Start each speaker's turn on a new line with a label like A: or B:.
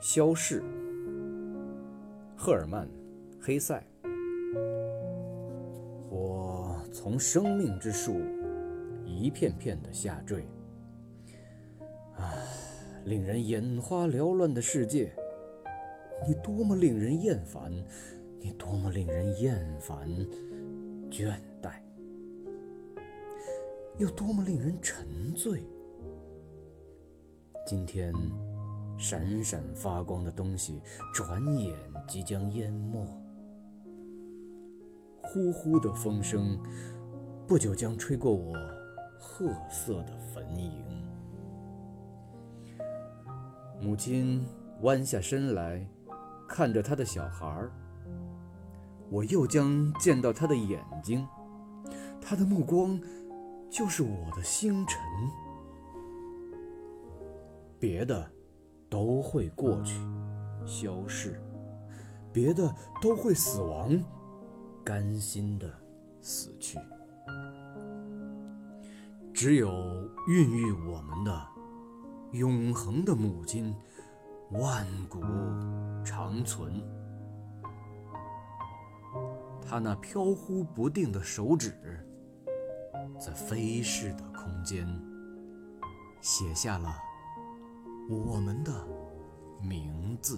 A: 消逝。赫尔曼·黑塞。我从生命之树一片片的下坠。啊，令人眼花缭乱的世界，你多么令人厌烦！你多么令人厌烦、倦怠，又多么令人沉醉！今天，闪闪发光的东西，转眼即将淹没。呼呼的风声，不久将吹过我褐色的坟茔。母亲弯下身来，看着她的小孩儿。我又将见到他的眼睛，他的目光就是我的星辰。别的都会过去，消逝；别的都会死亡，甘心的死去。只有孕育我们的永恒的母亲，万古长存。他那飘忽不定的手指，在飞逝的空间写下了我们的名字。